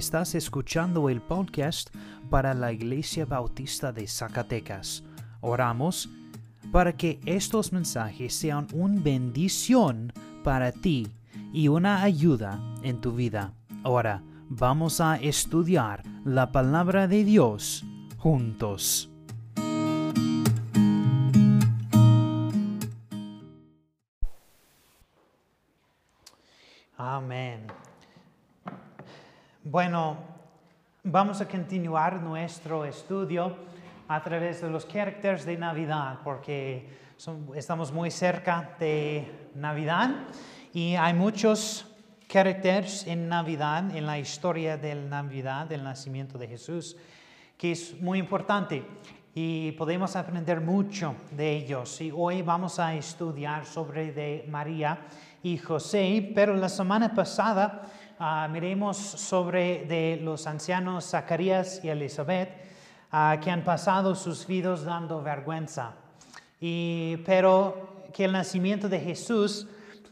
Estás escuchando el podcast para la Iglesia Bautista de Zacatecas. Oramos para que estos mensajes sean una bendición para ti y una ayuda en tu vida. Ahora vamos a estudiar la palabra de Dios juntos. Amén. Bueno, vamos a continuar nuestro estudio a través de los caracteres de Navidad, porque estamos muy cerca de Navidad y hay muchos caracteres en Navidad, en la historia de Navidad, del nacimiento de Jesús, que es muy importante y podemos aprender mucho de ellos. Y hoy vamos a estudiar sobre de María y José, pero la semana pasada uh, miremos sobre de los ancianos Zacarías y Elizabeth ah, que han pasado sus vidas dando vergüenza. Y, pero que el nacimiento de Jesús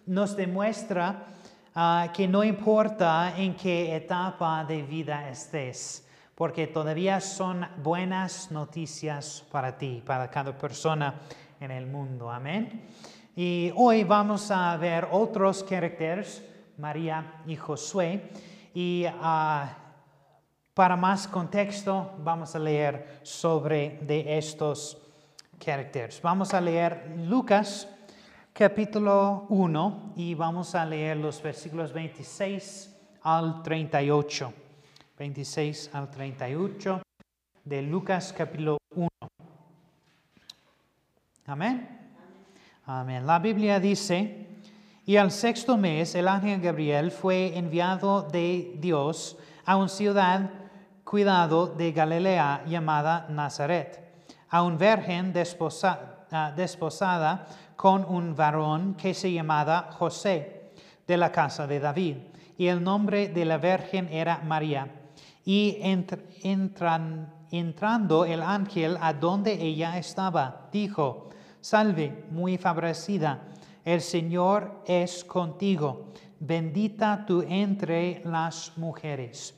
nos demuestra ah, que no importa en qué etapa de vida estés, porque todavía son buenas noticias para ti, para cada persona en el mundo. Amén. Y hoy vamos a ver otros caracteres, María y Josué. Y ah, para más contexto, vamos a leer sobre de estos caracteres. Vamos a leer Lucas capítulo 1 y vamos a leer los versículos 26 al 38. 26 al 38 de Lucas capítulo 1. Amén. Amén. La Biblia dice, y al sexto mes el ángel Gabriel fue enviado de Dios a una ciudad cuidado de Galilea llamada Nazaret, a un virgen ah, desposada con un varón que se llamaba José, de la casa de David, y el nombre de la virgen era María. Y entrando el ángel a donde ella estaba, dijo, Salve, muy favorecida, el Señor es contigo, bendita tú entre las mujeres.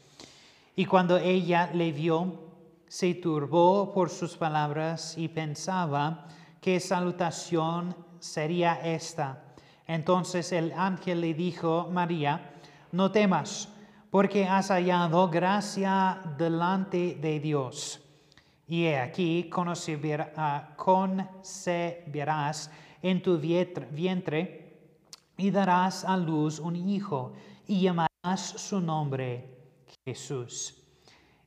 Y cuando ella le vio, se turbó por sus palabras y pensaba qué salutación sería esta. Entonces el ángel le dijo, María, no temas, porque has hallado gracia delante de Dios. Y aquí concebirás en tu vientre y darás a luz un hijo y llamarás su nombre Jesús.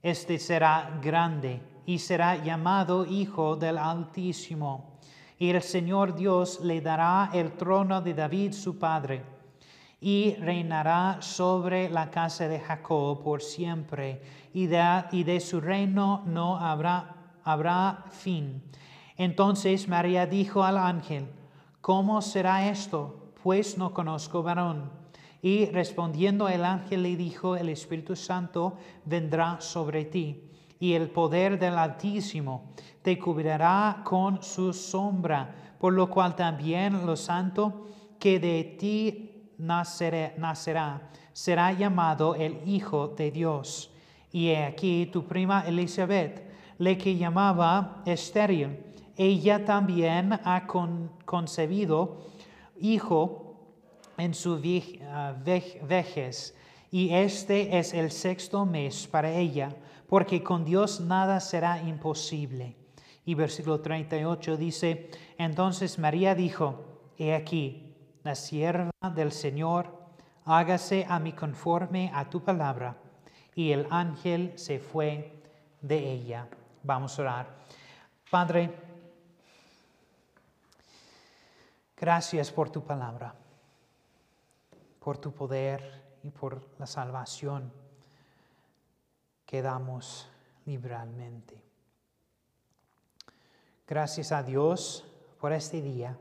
Este será grande y será llamado Hijo del Altísimo. Y el Señor Dios le dará el trono de David su padre y reinará sobre la casa de Jacob por siempre, y de, y de su reino no habrá, habrá fin. Entonces María dijo al ángel, ¿cómo será esto? Pues no conozco varón. Y respondiendo el ángel le dijo, el Espíritu Santo vendrá sobre ti, y el poder del Altísimo te cubrirá con su sombra, por lo cual también lo santo que de ti nacerá, será llamado el Hijo de Dios. Y he aquí tu prima Elizabeth, le que llamaba estéril, ella también ha concebido hijo en su ah, vejez, y este es el sexto mes para ella, porque con Dios nada será imposible. Y versículo 38 dice, entonces María dijo, he aquí, la sierva del Señor, hágase a mí conforme a tu palabra. Y el ángel se fue de ella. Vamos a orar. Padre, gracias por tu palabra, por tu poder y por la salvación que damos liberalmente. Gracias a Dios por este día,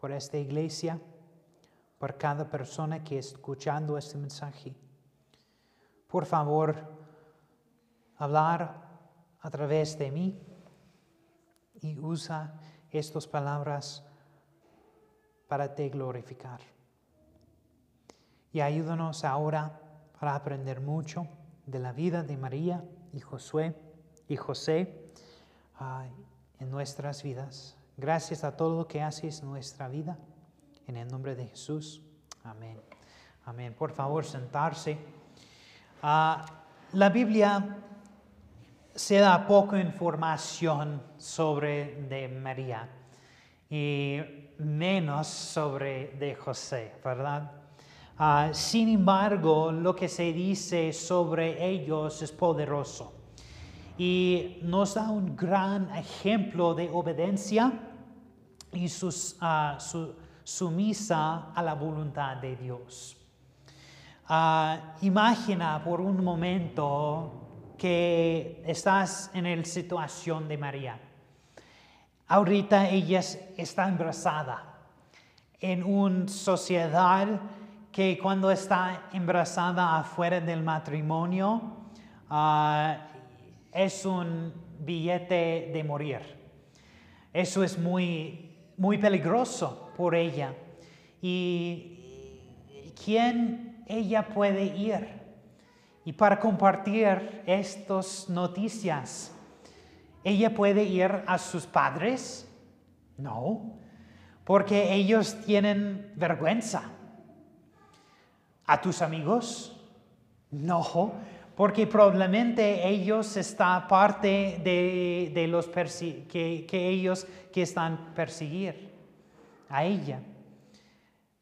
por esta iglesia por cada persona que está escuchando este mensaje. Por favor, hablar a través de mí y usa estas palabras para te glorificar. Y ayúdanos ahora para aprender mucho de la vida de María y Josué y José en nuestras vidas. Gracias a todo lo que haces en nuestra vida. En el nombre de Jesús. Amén. Amén. Por favor, sentarse. Ah, la Biblia se da poca información sobre de María y menos sobre de José, ¿verdad? Ah, sin embargo, lo que se dice sobre ellos es poderoso y nos da un gran ejemplo de obediencia y sus, uh, su, sumisa a la voluntad de Dios. Ah, imagina por un momento que estás en la situación de María. Ahorita ella está embarazada en una sociedad que cuando está embarazada afuera del matrimonio ah, es un billete de morir. Eso es muy, muy peligroso por ella. ¿Y quién ella puede ir? Y para compartir estas noticias, ¿ella puede ir a sus padres? No, porque ellos tienen vergüenza. ¿A tus amigos? No, porque probablemente ellos están parte de, los que, que, ellos que están perseguir a ella.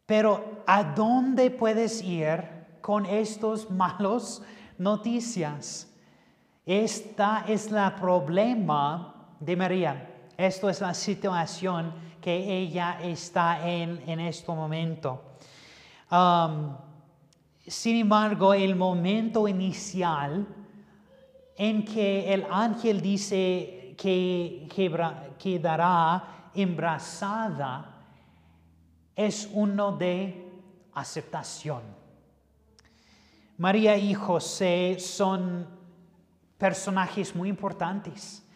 Pero ¿a dónde puedes ir con estos malos noticias? Esta es la problema de María. Esto es la situación que ella está en en este momento. Sin embargo, el momento inicial en que el ángel dice que quedará embarazada es uno de aceptación. María y José son personajes muy importantes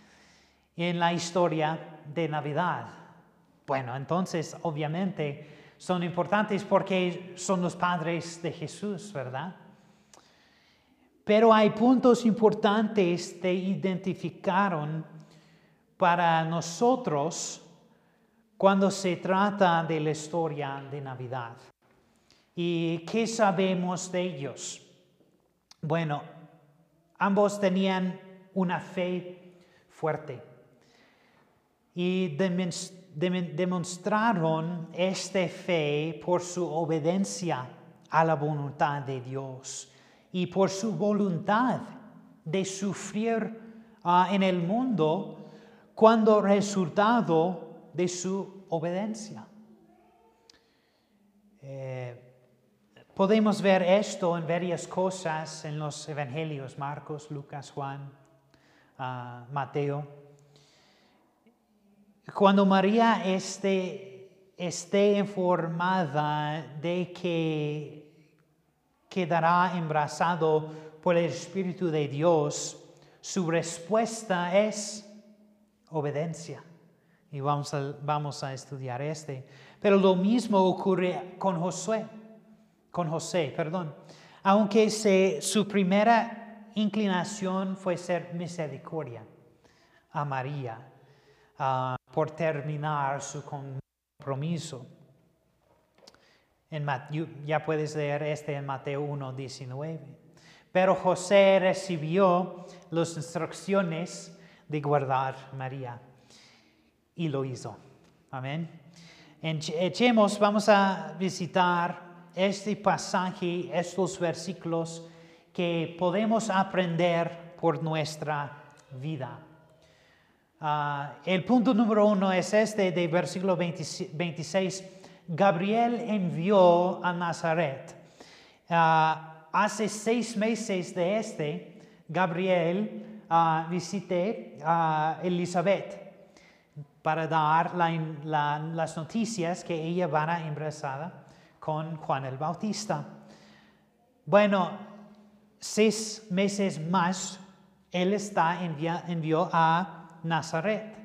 en la historia de Navidad. Bueno, entonces obviamente son importantes porque son los padres de Jesús, ¿verdad? Pero hay puntos importantes que identificaron para nosotros cuando se trata de la historia de Navidad. ¿Y qué sabemos de ellos? Bueno, ambos tenían una fe fuerte y demostraron esta fe por su obediencia a la voluntad de Dios y por su voluntad de sufrir ah, en el mundo cuando resultado de su obediencia. Eh, podemos ver esto en varias cosas en los evangelios, Marcos, Lucas, Juan, ah, Mateo. Cuando María esté, esté informada de que quedará embarazado por el Espíritu de Dios, su respuesta es obediencia y vamos a, vamos a estudiar este. Pero lo mismo ocurre con Josué, con José, perdón. Aunque su primera inclinación fue ser misericordia a María ah, por terminar su compromiso. En, ya puedes leer este en Mateo 1, 19. Pero José recibió las instrucciones de guardar María y lo hizo. Amén. Echemos, vamos a visitar este pasaje, estos versículos que podemos aprender por nuestra vida. Ah, el punto número uno es este de versículo 26. Gabriel envió a Nazaret. Ah, hace seis meses de este, Gabriel uh, visité a Elizabeth para dar las noticias que ella va embarazada con Juan el Bautista. Bueno, seis meses más, él está envió a Nazaret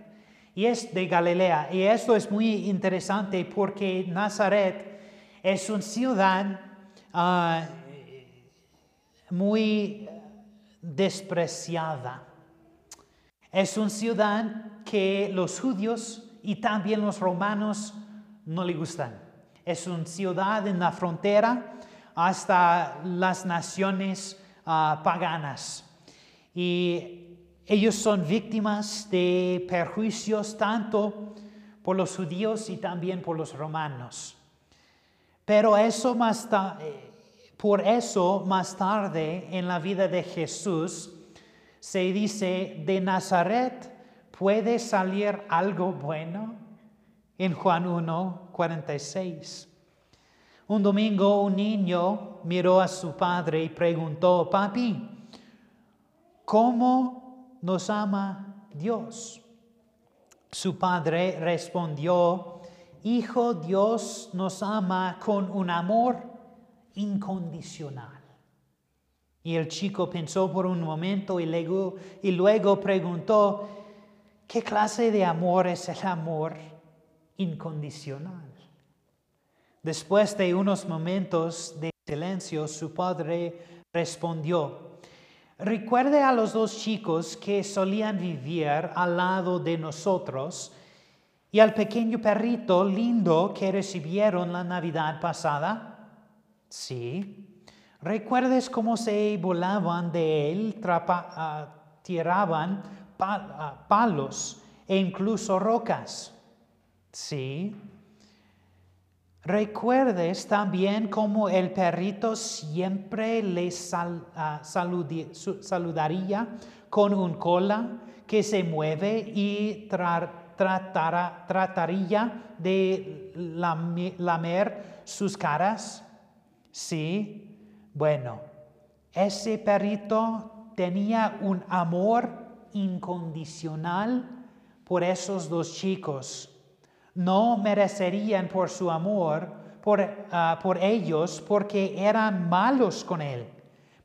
y es de Galilea. Y esto es muy interesante porque Nazaret es una ciudad ah, muy despreciada. Es una ciudad que los judíos y también los romanos no le gustan. Es una ciudad en la frontera hasta las naciones ah, paganas. Y ellos son víctimas de perjuicios tanto por los judíos y también por los romanos. Pero eso más eh, por eso más tarde en la vida de Jesús se dice, de Nazaret puede salir algo bueno en Juan 1, 46. Un domingo un niño miró a su padre y preguntó, papi, ¿cómo nos ama Dios? Su padre respondió, Hijo, Dios nos ama con un amor incondicional. Y el chico pensó por un momento y luego, y luego preguntó, ¿qué clase de amor es el amor incondicional? Después de unos momentos de silencio, su padre respondió, recuerde a los dos chicos que solían vivir al lado de nosotros y al pequeño perrito lindo que recibieron la Navidad pasada. Sí. ¿Recuerdes cómo se volaban de él, ah, tiraban ah, palos e incluso rocas? Sí. Recuerdes también cómo el perrito siempre le ah, saludaría con un cola que se mueve y trataría de lamer sus caras. Sí, bueno, ese perrito tenía un amor incondicional por esos dos chicos no merecerían por su amor ah, por, ellos porque eran malos con él,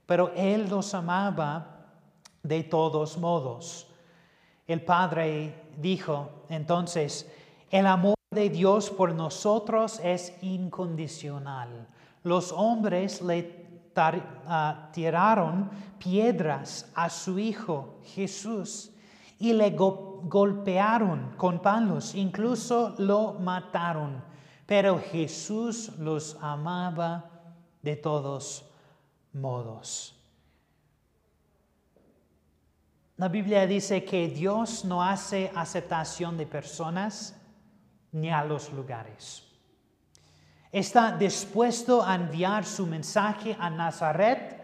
pero él los amaba de todos modos. El Padre dijo entonces, el amor de Dios por nosotros es incondicional. Los hombres le ah, tiraron piedras a su Hijo Jesús y le golpearon con palos, incluso lo mataron. Pero Jesús los amaba de todos modos. La Biblia dice que Dios no hace aceptación de personas ni a los lugares. Está dispuesto a enviar su mensaje a Nazaret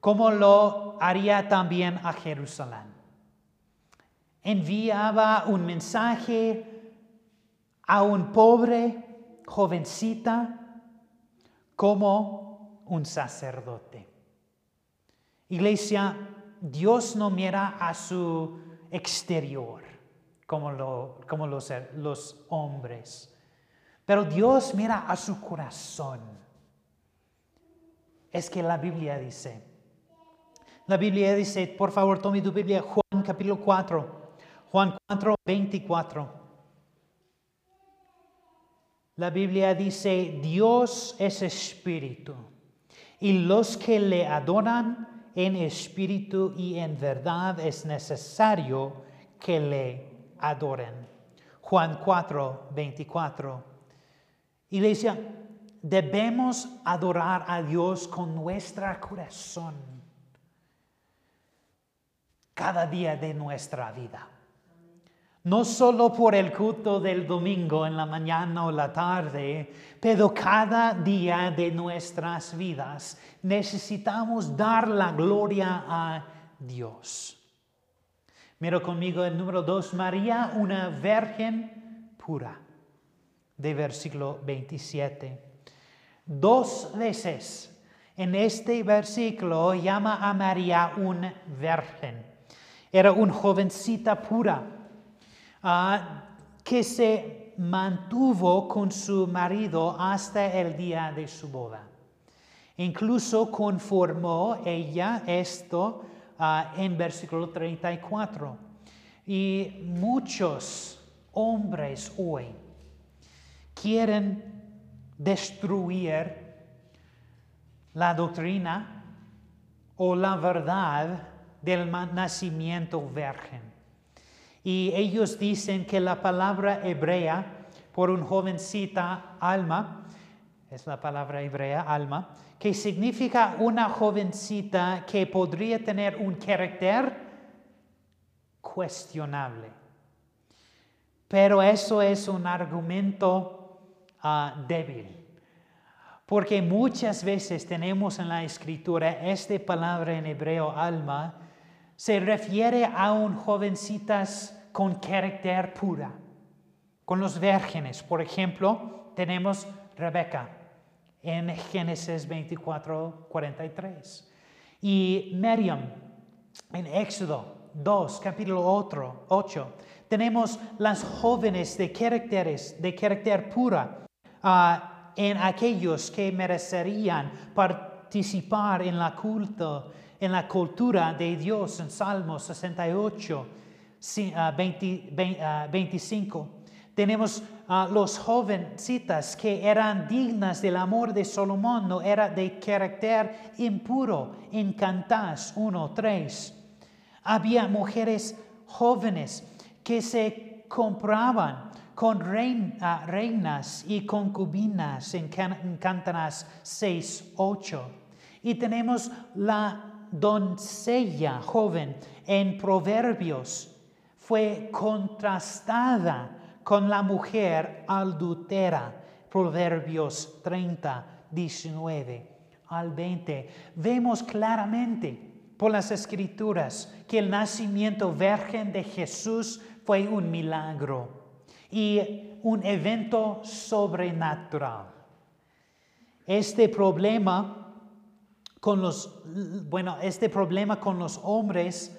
como lo haría también a Jerusalén enviaba un mensaje a un pobre jovencita como un sacerdote. Iglesia, Dios no mira a su exterior como, los, los hombres, pero Dios mira a su corazón. Es que la Biblia dice, la Biblia dice, por favor, tome tu Biblia, Juan capítulo 4. Juan 4, 24. La Biblia dice, Dios es espíritu, y los que le adoran en espíritu y en verdad es necesario que le adoren. Juan 4, 24. Iglesia, debemos adorar a Dios con nuestro corazón cada día de nuestra vida no solo por el culto del domingo en la mañana o la tarde, pero cada día de nuestras vidas necesitamos dar la gloria a Dios. Mira conmigo el número 2, María, una virgen pura, de versículo 27. Dos veces en este versículo llama a María una virgen. Era una jovencita pura Que se mantuvo con su marido hasta el día de su boda. Incluso conformó ella esto ah, en versículo 34. Y muchos hombres hoy quieren destruir la doctrina o la verdad del nacimiento virgen. Y ellos dicen que la palabra hebrea por un jovencita alma, es la palabra hebrea alma, que significa una jovencita que podría tener un carácter cuestionable. Pero eso es un argumento ah, débil. Porque muchas veces tenemos en la escritura esta palabra en hebreo alma, se refiere a un jovencitas con carácter pura, con los vírgenes. Por ejemplo, tenemos Rebeca en Génesis 24, 43. Y Miriam en Éxodo 2, capítulo 8. Tenemos las jóvenes de caracteres, de carácter pura, ah, en aquellos que merecerían participar en la culto, en la cultura de Dios en Salmo 68, 25. Tenemos a los jovencitas que eran dignas del amor de Salomón, no era de carácter impuro, en Cantás 1, 3. Había mujeres jóvenes que se compraban con ah, reinas y concubinas en Cantanas 6, 8. Y tenemos la doncella joven en Proverbios. Fue contrastada con la mujer adultera. Proverbios 30, 19 al 20. Vemos claramente por las escrituras que el nacimiento virgen de Jesús fue un milagro y un evento sobrenatural. Este problema con los, bueno, este problema con los hombres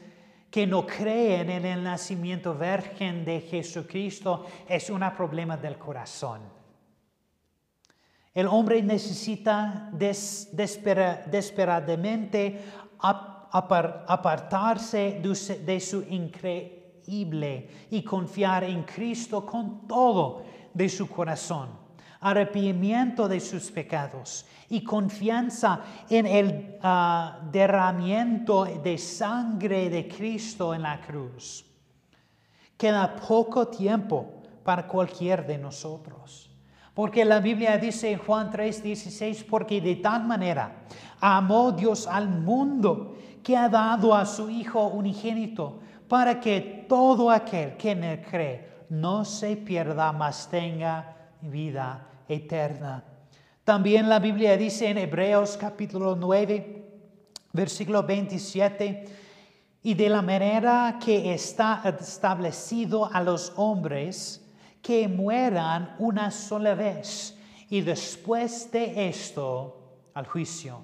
que no creen en el nacimiento virgen de Jesucristo es un problema del corazón. El hombre necesita desesperadamente apartarse de su increíble y confiar en Cristo con todo de su corazón, arrepentimiento de sus pecados y confianza en el ah, derramamiento de sangre de Cristo en la cruz. Queda poco tiempo para cualquier de nosotros. Porque la Biblia dice en Juan 3:16, porque de tal manera amó Dios al mundo que ha dado a su Hijo unigénito, para que todo aquel que en él cree no se pierda, mas tenga vida eterna. También la Biblia dice en Hebreos capítulo 9, versículo 27, y de la manera que está establecido a los hombres, que mueran una sola vez y después de esto al juicio.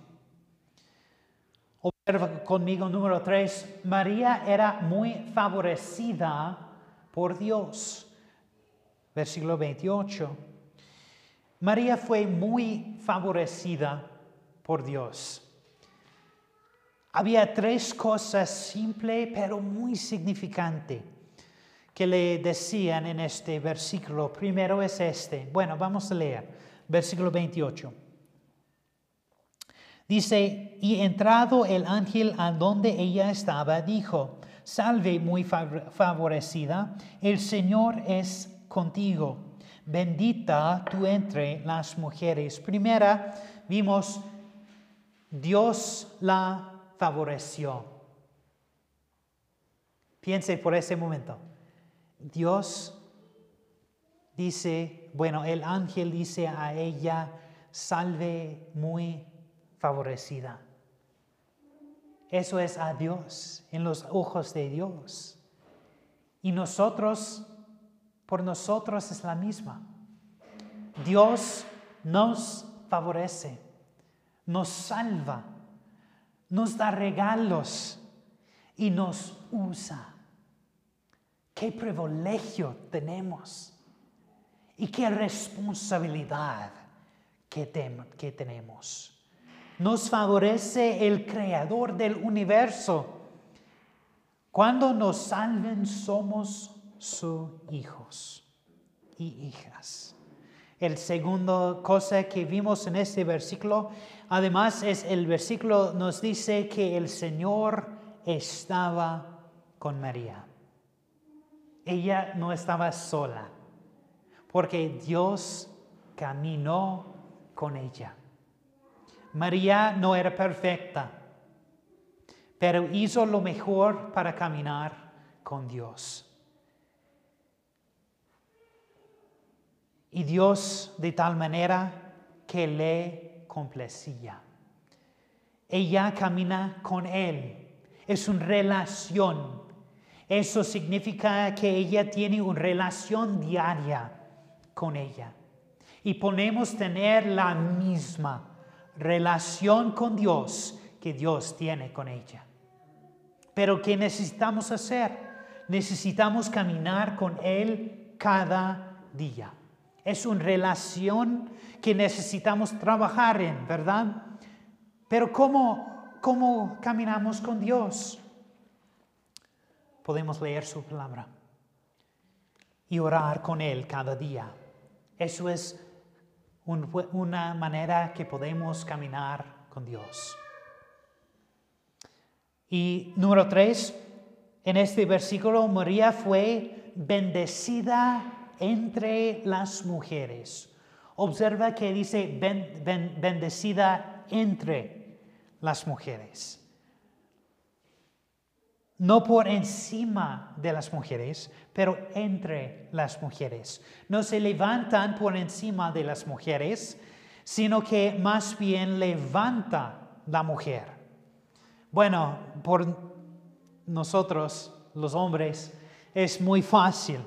Observa conmigo número 3, María era muy favorecida por Dios. Versículo 28. María fue muy favorecida por Dios. Había tres cosas simples pero muy significantes que le decían en este versículo. Primero es este. Bueno, vamos a leer. Versículo 28. Dice, y entrado el ángel a donde ella estaba, dijo, salve muy favorecida, el Señor es contigo. Bendita tú entre las mujeres. Primera, vimos, Dios la favoreció. Piense por ese momento. Dios dice, bueno, el ángel dice a ella, salve muy favorecida. Eso es a Dios, en los ojos de Dios. Y nosotros, por nosotros es la misma. Dios nos favorece, nos salva, nos da regalos y nos usa. Qué privilegio tenemos y qué responsabilidad que, tenemos. Nos favorece el creador del universo. Cuando nos salven somos sus hijos y hijas. el segundo cosa que vimos en este versículo. Además, es el versículo nos dice que el Señor estaba con María. Ella no estaba sola, porque Dios caminó con ella. María no era perfecta, pero hizo lo mejor para caminar con Dios. Y Dios de tal manera que le complacía. Ella camina con Él. Es una relación. Eso significa que ella tiene una relación diaria con ella. Y podemos tener la misma relación con Dios que Dios tiene con ella. Pero ¿qué necesitamos hacer? Necesitamos caminar con Él cada día. Es una relación que necesitamos trabajar en, ¿verdad? Pero ¿cómo, cómo caminamos con Dios? Podemos leer su palabra y orar con Él cada día. Eso es una manera que podemos caminar con Dios. Y número tres, en este versículo, María fue bendecida entre las mujeres. Observa que dice bendecida entre las mujeres. No por encima de las mujeres, pero entre las mujeres. No se levantan por encima de las mujeres, sino que más bien levanta la mujer. Bueno, por nosotros, los hombres, es muy fácil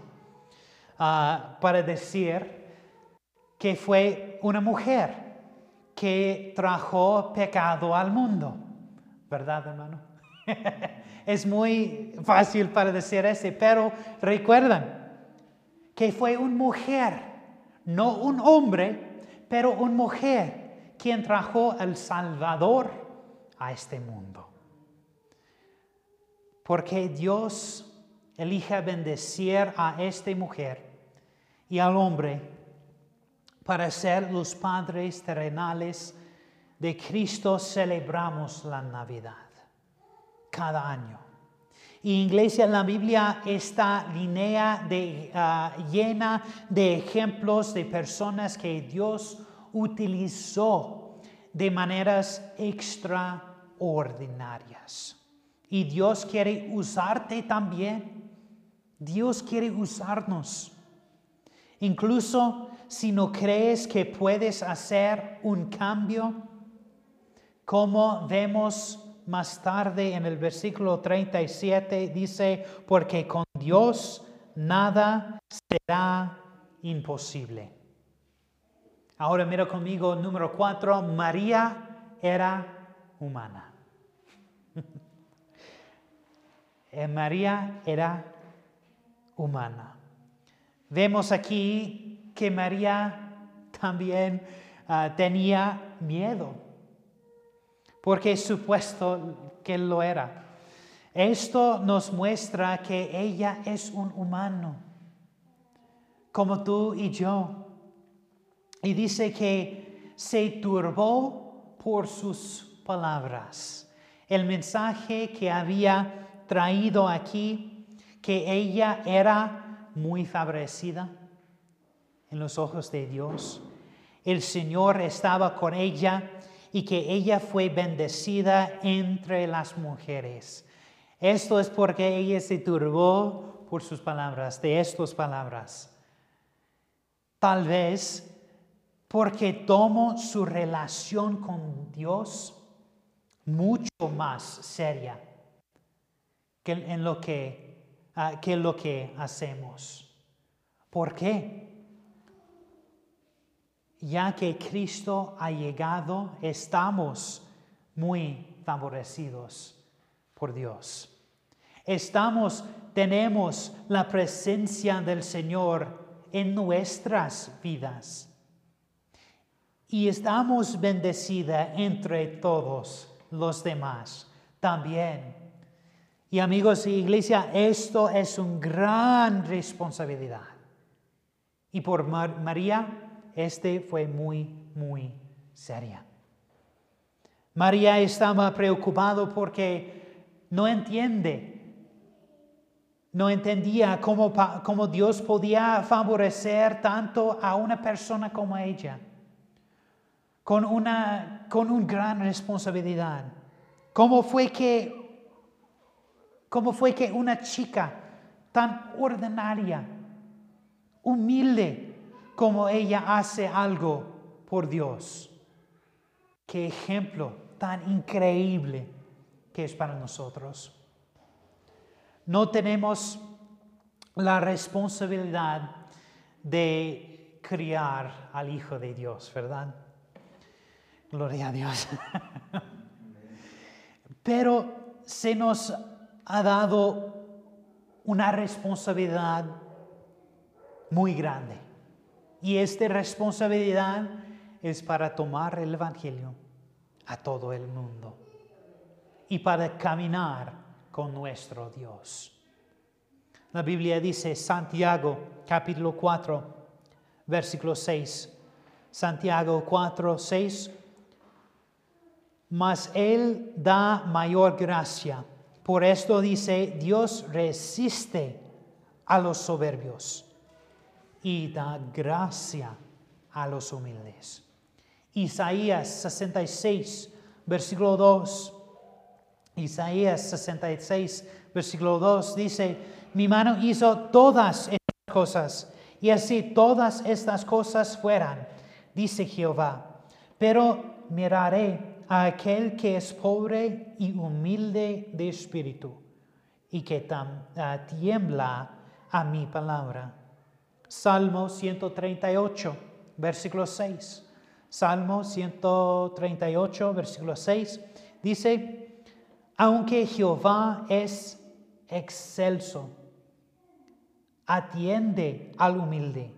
Ah, para decir que fue una mujer que trajo pecado al mundo. ¿Verdad, hermano? es muy fácil para decir eso, pero recuerdan que fue una mujer, no un hombre, pero una mujer quien trajo al Salvador a este mundo. Porque Dios elige bendecir a esta mujer y al hombre para ser los padres terrenales de Cristo celebramos la Navidad cada año. Y iglesia, la Biblia está línea de, ah, llena de ejemplos de personas que Dios utilizó de maneras extraordinarias. Y Dios quiere usarte también Dios quiere usarnos. Incluso si no crees que puedes hacer un cambio, como vemos más tarde en el versículo 37, dice, porque con Dios nada será imposible. Ahora mira conmigo número 4, María era humana. Eh, María era humana. Vemos aquí que María también ah, tenía miedo, porque supuesto que lo era. Esto nos muestra que ella es un humano, como tú y yo. Y dice que se turbó por sus palabras. El mensaje que había traído aquí que ella era muy favorecida en los ojos de Dios. El Señor estaba con ella y que ella fue bendecida entre las mujeres. Esto es porque ella se turbó por sus palabras, de estas palabras. Tal vez porque tomó su relación con Dios mucho más seria que en lo que uh, que lo que hacemos. ¿Por qué? Ya que Cristo ha llegado, estamos muy favorecidos por Dios. Estamos, tenemos la presencia del Señor en nuestras vidas. Y estamos bendecida entre todos los demás también. Y amigos y iglesia, esto es una gran responsabilidad. Y por María este fue muy, muy seria. María estaba preocupado porque no entiende, no entendía cómo, cómo Dios podía favorecer tanto a una persona como ella, con una, con una gran responsabilidad. ¿Cómo fue que, cómo fue que una chica tan ordinaria, humilde como ella hace algo por Dios? Qué ejemplo tan increíble que es para nosotros. No tenemos la responsabilidad de criar al Hijo de Dios, ¿verdad? Gloria a Dios. Pero se nos ha dado una responsabilidad muy grande. Y esta responsabilidad es para tomar el Evangelio a todo el mundo y para caminar con nuestro Dios. La Biblia dice Santiago capítulo 4, versículo 6. Santiago 4, 6. Mas Él da mayor gracia. Por esto dice, Dios resiste a los soberbios y da gracia a los humildes. Isaías 66, versículo 2. Isaías 66, versículo 2 dice, mi mano hizo todas estas cosas, y así todas estas cosas fueran, dice Jehová. Pero miraré a aquel que es pobre y humilde de espíritu, y que ah, tiembla a mi palabra. Salmo 138, versículo 6. Salmo 138, versículo 6, dice, aunque Jehová es excelso, atiende al humilde,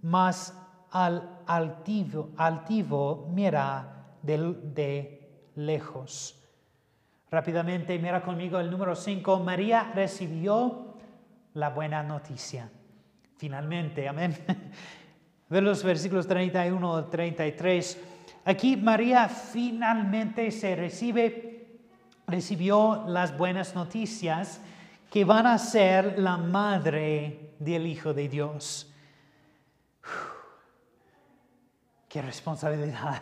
mas al altivo mira de, de lejos. Rápidamente mira conmigo el número 5. María recibió la buena noticia. Finalmente, amén. de los versículos 31 al 33. Aquí María finalmente se recibe, recibió las buenas noticias que van a ser la madre del Hijo de Dios. qué responsabilidad.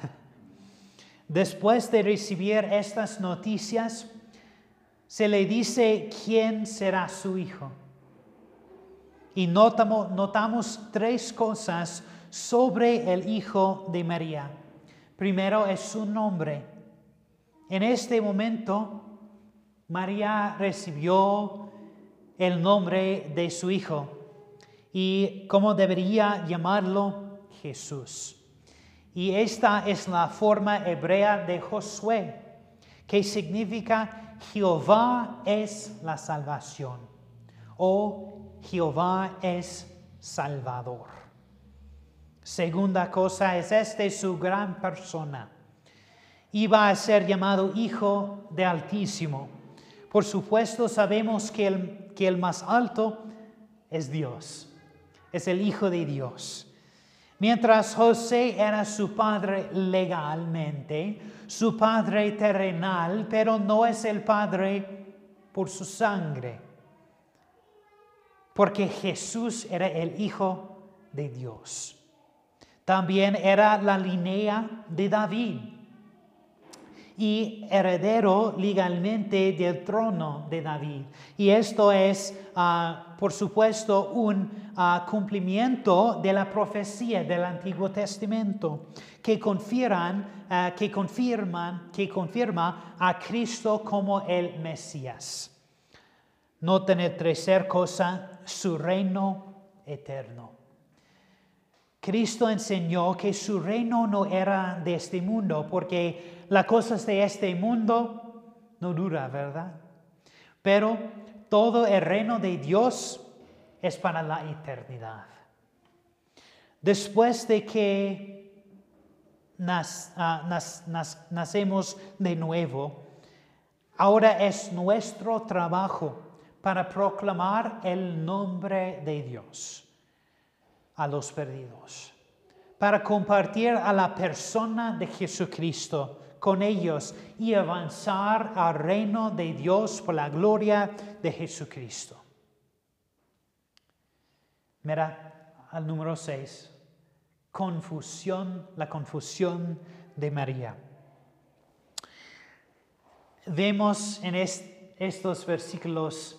Después de recibir estas noticias, se le dice quién será su hijo. Y notamos, tres cosas sobre el Hijo de María. Primero es su nombre. En este momento, María recibió el nombre de su Hijo y cómo debería llamarlo Jesús. Y esta es la forma hebrea de Josué, que significa Jehová es la salvación o Jehová es salvador. Segunda cosa es este su gran persona. Iba a ser llamado Hijo de Altísimo. Por supuesto sabemos que el, que el más alto es Dios, es el Hijo de Dios. Mientras José era su padre legalmente, su padre terrenal, pero no es el padre por su sangre, porque Jesús era el Hijo de Dios. También era la línea de David y heredero legalmente del trono de David. Y esto es, ah, por supuesto, un ah, cumplimiento de la profecía del Antiguo Testamento que confirman, ah, que confirman, que confirma a Cristo como el Mesías. No tener tercer cosa, su reino eterno. Cristo enseñó que su reino no era de este mundo, porque las cosas de este mundo no dura, ¿verdad? Pero todo el reino de Dios es para la eternidad. Después de que ah, nacemos de nuevo, ahora es nuestro trabajo para proclamar el nombre de Dios a los perdidos, para compartir a la persona de Jesucristo con ellos y avanzar al reino de Dios por la gloria de Jesucristo. Mira al número 6, confusión, la confusión de María. Vemos en estos versículos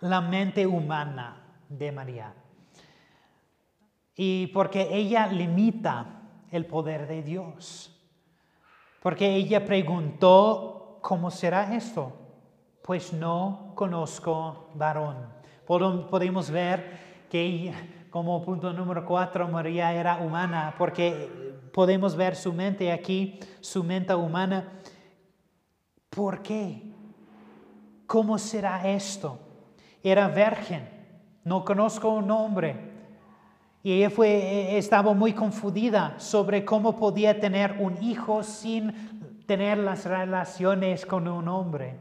la mente humana de María. Y porque ella limita el poder de Dios. Porque ella preguntó, ¿cómo será esto? Pues no conozco varón. Podemos ver que como punto número cuatro, María era humana, porque podemos ver su mente aquí, su mente humana. ¿Por qué? ¿Cómo será esto? Era virgen, no conozco un nombre. Y ella fue, estaba muy confundida sobre cómo podía tener un hijo sin tener las relaciones con un hombre.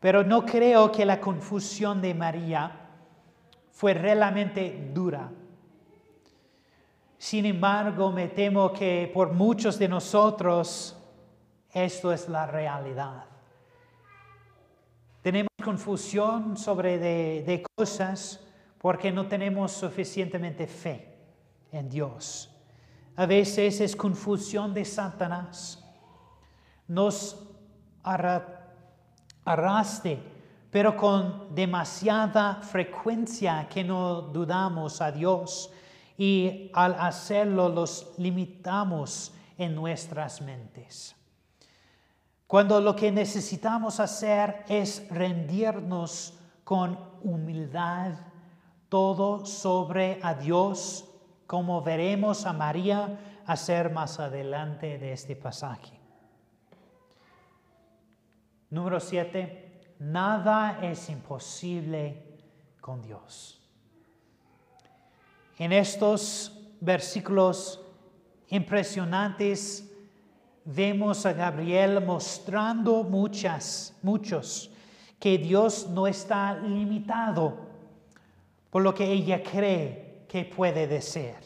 Pero no creo que la confusión de María fue realmente dura. Sin embargo, me temo que por muchos de nosotros esto es la realidad. Tenemos confusión sobre de, cosas porque no tenemos suficientemente fe en Dios. A veces es confusión de Satanás. Nos arrastre, pero con demasiada frecuencia que no dudamos a Dios y al hacerlo los limitamos en nuestras mentes. Cuando lo que necesitamos hacer es rendirnos con humildad todo sobre a Dios, como veremos a María hacer más adelante de este pasaje. Número 7. Nada es imposible con Dios. En estos versículos impresionantes vemos a Gabriel mostrando muchas, muchos, que Dios no está limitado por lo que ella cree que puede ser.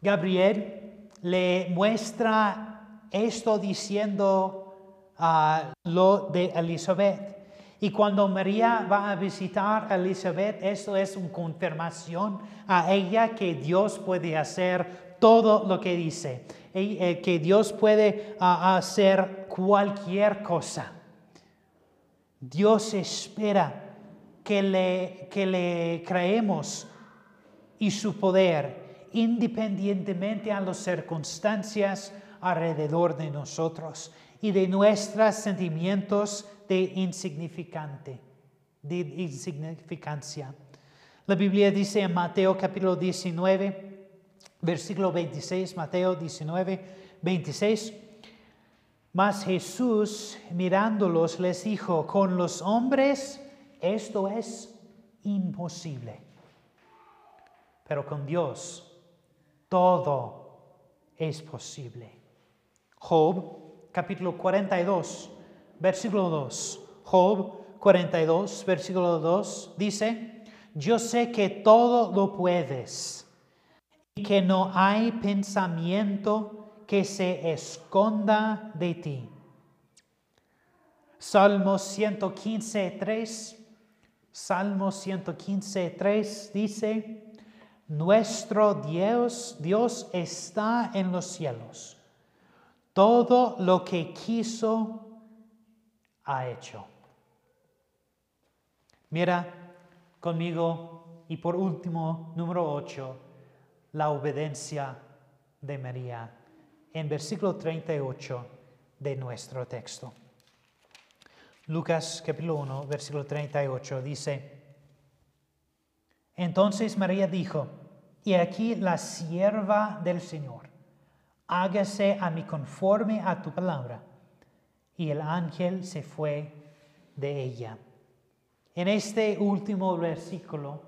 Gabriel le muestra esto diciendo a lo de Elizabeth. Y cuando María va a visitar a Elizabeth, esto es una confirmación a ella que Dios puede hacer todo lo que dice. Eh, que Dios puede ah, hacer cualquier cosa. Dios espera que le, que le creemos y su poder, independientemente a las circunstancias alrededor de nosotros y de nuestros sentimientos de insignificante, de insignificancia. La Biblia dice en Mateo capítulo 19, versículo 26, Mateo 19, 26. Mas Jesús mirándolos les dijo, con los hombres esto es imposible, pero con Dios todo es posible. Job capítulo 42, versículo 2. Job 42, versículo 2 dice, yo sé que todo lo puedes y que no hay pensamiento que se esconda de ti. Salmo 115, 3. Salmo 115, 3 dice, Nuestro Dios, Dios está en los cielos. Todo lo que quiso ha hecho. Mira conmigo y por último, número 8 la obediencia de María en versículo 38 de nuestro texto. Lucas capítulo 1, versículo 38 dice, entonces María dijo, y aquí la sierva del Señor, hágase a mí conforme a tu palabra. Y el ángel se fue de ella. En este último versículo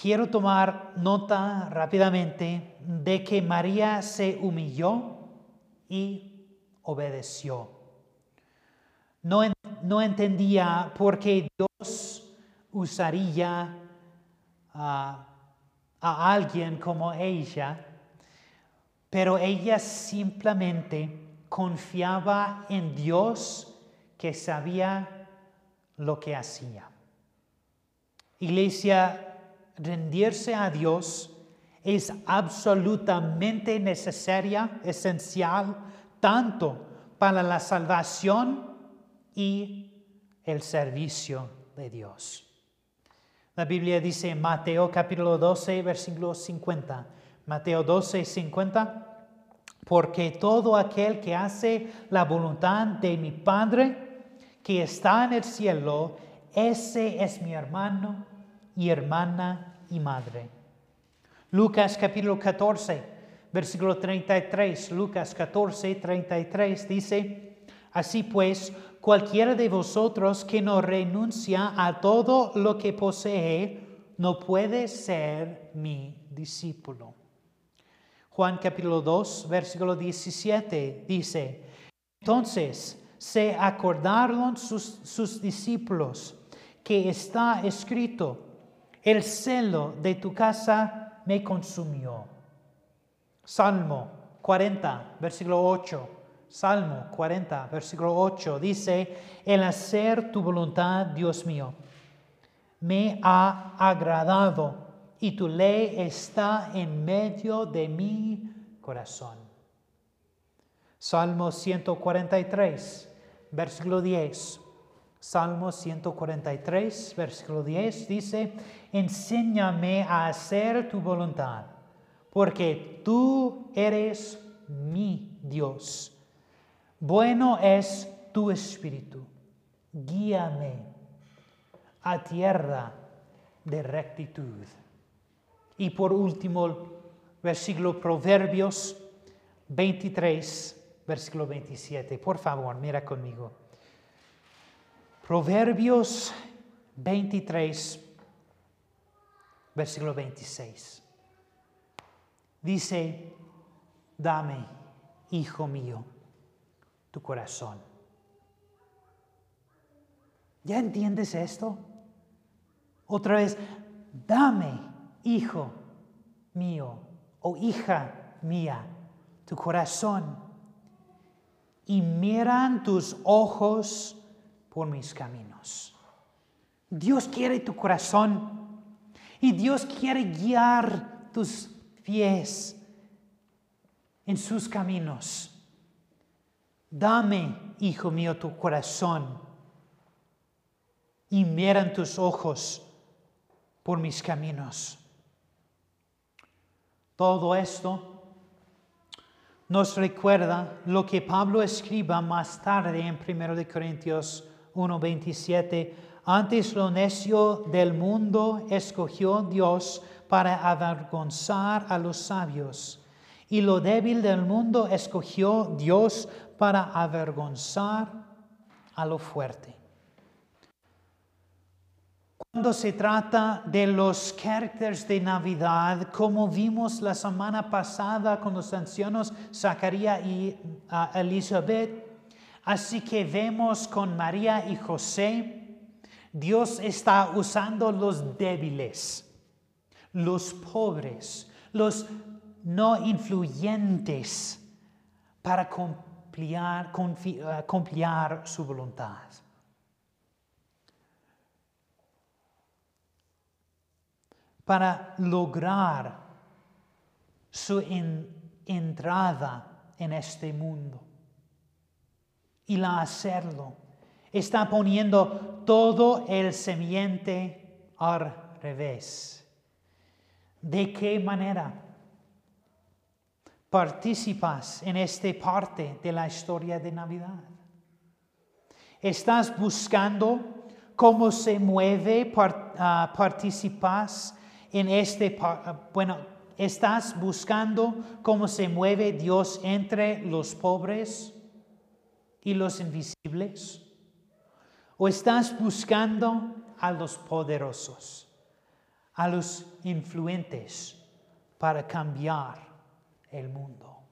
Quiero tomar nota rápidamente de que María se humilló y obedeció. No, no entendía por qué Dios usaría a alguien como ella, pero ella simplemente confiaba en Dios que sabía lo que hacía. Iglesia, rendirse a Dios es absolutamente necesaria, esencial, tanto para la salvación y el servicio de Dios. La Biblia dice en Mateo capítulo 12, versículo 50. Mateo 12, 50. Porque todo aquel que hace la voluntad de mi Padre que está en el cielo, ese es mi hermano y hermana y madre. Lucas capítulo 14, versículo 33. Lucas 14, 33 dice, Así pues, cualquiera de vosotros que no renuncia a todo lo que posee, no puede ser mi discípulo. Juan capítulo 2, versículo 17 dice, entonces se acordaron sus, sus discípulos que está escrito, el celo de tu casa me consumió. Salmo 40, versículo 8. Salmo 40, versículo 8 dice, el hacer tu voluntad, Dios mío, me ha agradado y tu ley está en medio de mi corazón. Salmo 143, versículo 10. Salmo 143, versículo 10 dice, enséñame a hacer tu voluntad, porque tú eres mi Dios. Bueno es tu espíritu, guíame a tierra de rectitud. Y por último, versículo Proverbios 23, versículo 27. Por favor, mira conmigo. Proverbios 23, versículo 26. Dice, dame, hijo mío, tu corazón. ¿Ya entiendes esto? Otra vez, dame, hijo mío o hija mía, tu corazón, y miran tus ojos por mis caminos. Dios quiere tu corazón y Dios quiere guiar tus pies en sus caminos. Dame, hijo mío, tu corazón y miran tus ojos por mis caminos. Todo esto nos recuerda lo que Pablo escriba más tarde en 1 Corintios 1:27. Antes lo necio del mundo escogió Dios para avergonzar a los sabios, y lo débil del mundo escogió Dios para avergonzar a lo fuerte. Cuando se trata de los caracteres de Navidad, como vimos la semana pasada con los ancianos Zacarías y ah, Elizabeth, así que vemos con María y José, Dios está usando los débiles, los pobres, los no influyentes para cumplir ah, su voluntad. para lograr su entrada en este mundo. Y la hacerlo. Está poniendo todo el semiente al revés. ¿De qué manera? participas en esta parte de la historia de Navidad. Estás buscando cómo se mueve, ah, participas en este, bueno, ¿estás buscando cómo se mueve Dios entre los pobres y los invisibles? ¿O estás buscando a los poderosos, a los influentes para cambiar el mundo?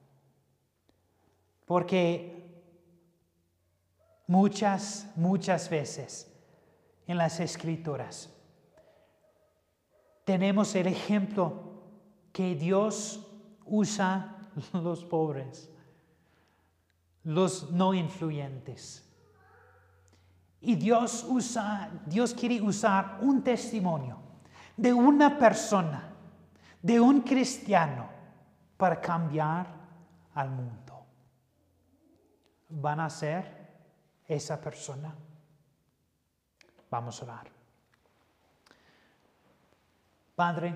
Porque muchas, muchas veces en las escrituras, tenemos el ejemplo que Dios usa los pobres, los no influyentes. Y Dios usa, Dios quiere usar un testimonio de una persona, de un cristiano, para cambiar al mundo. ¿Van a ser esa persona? Vamos a orar. Padre,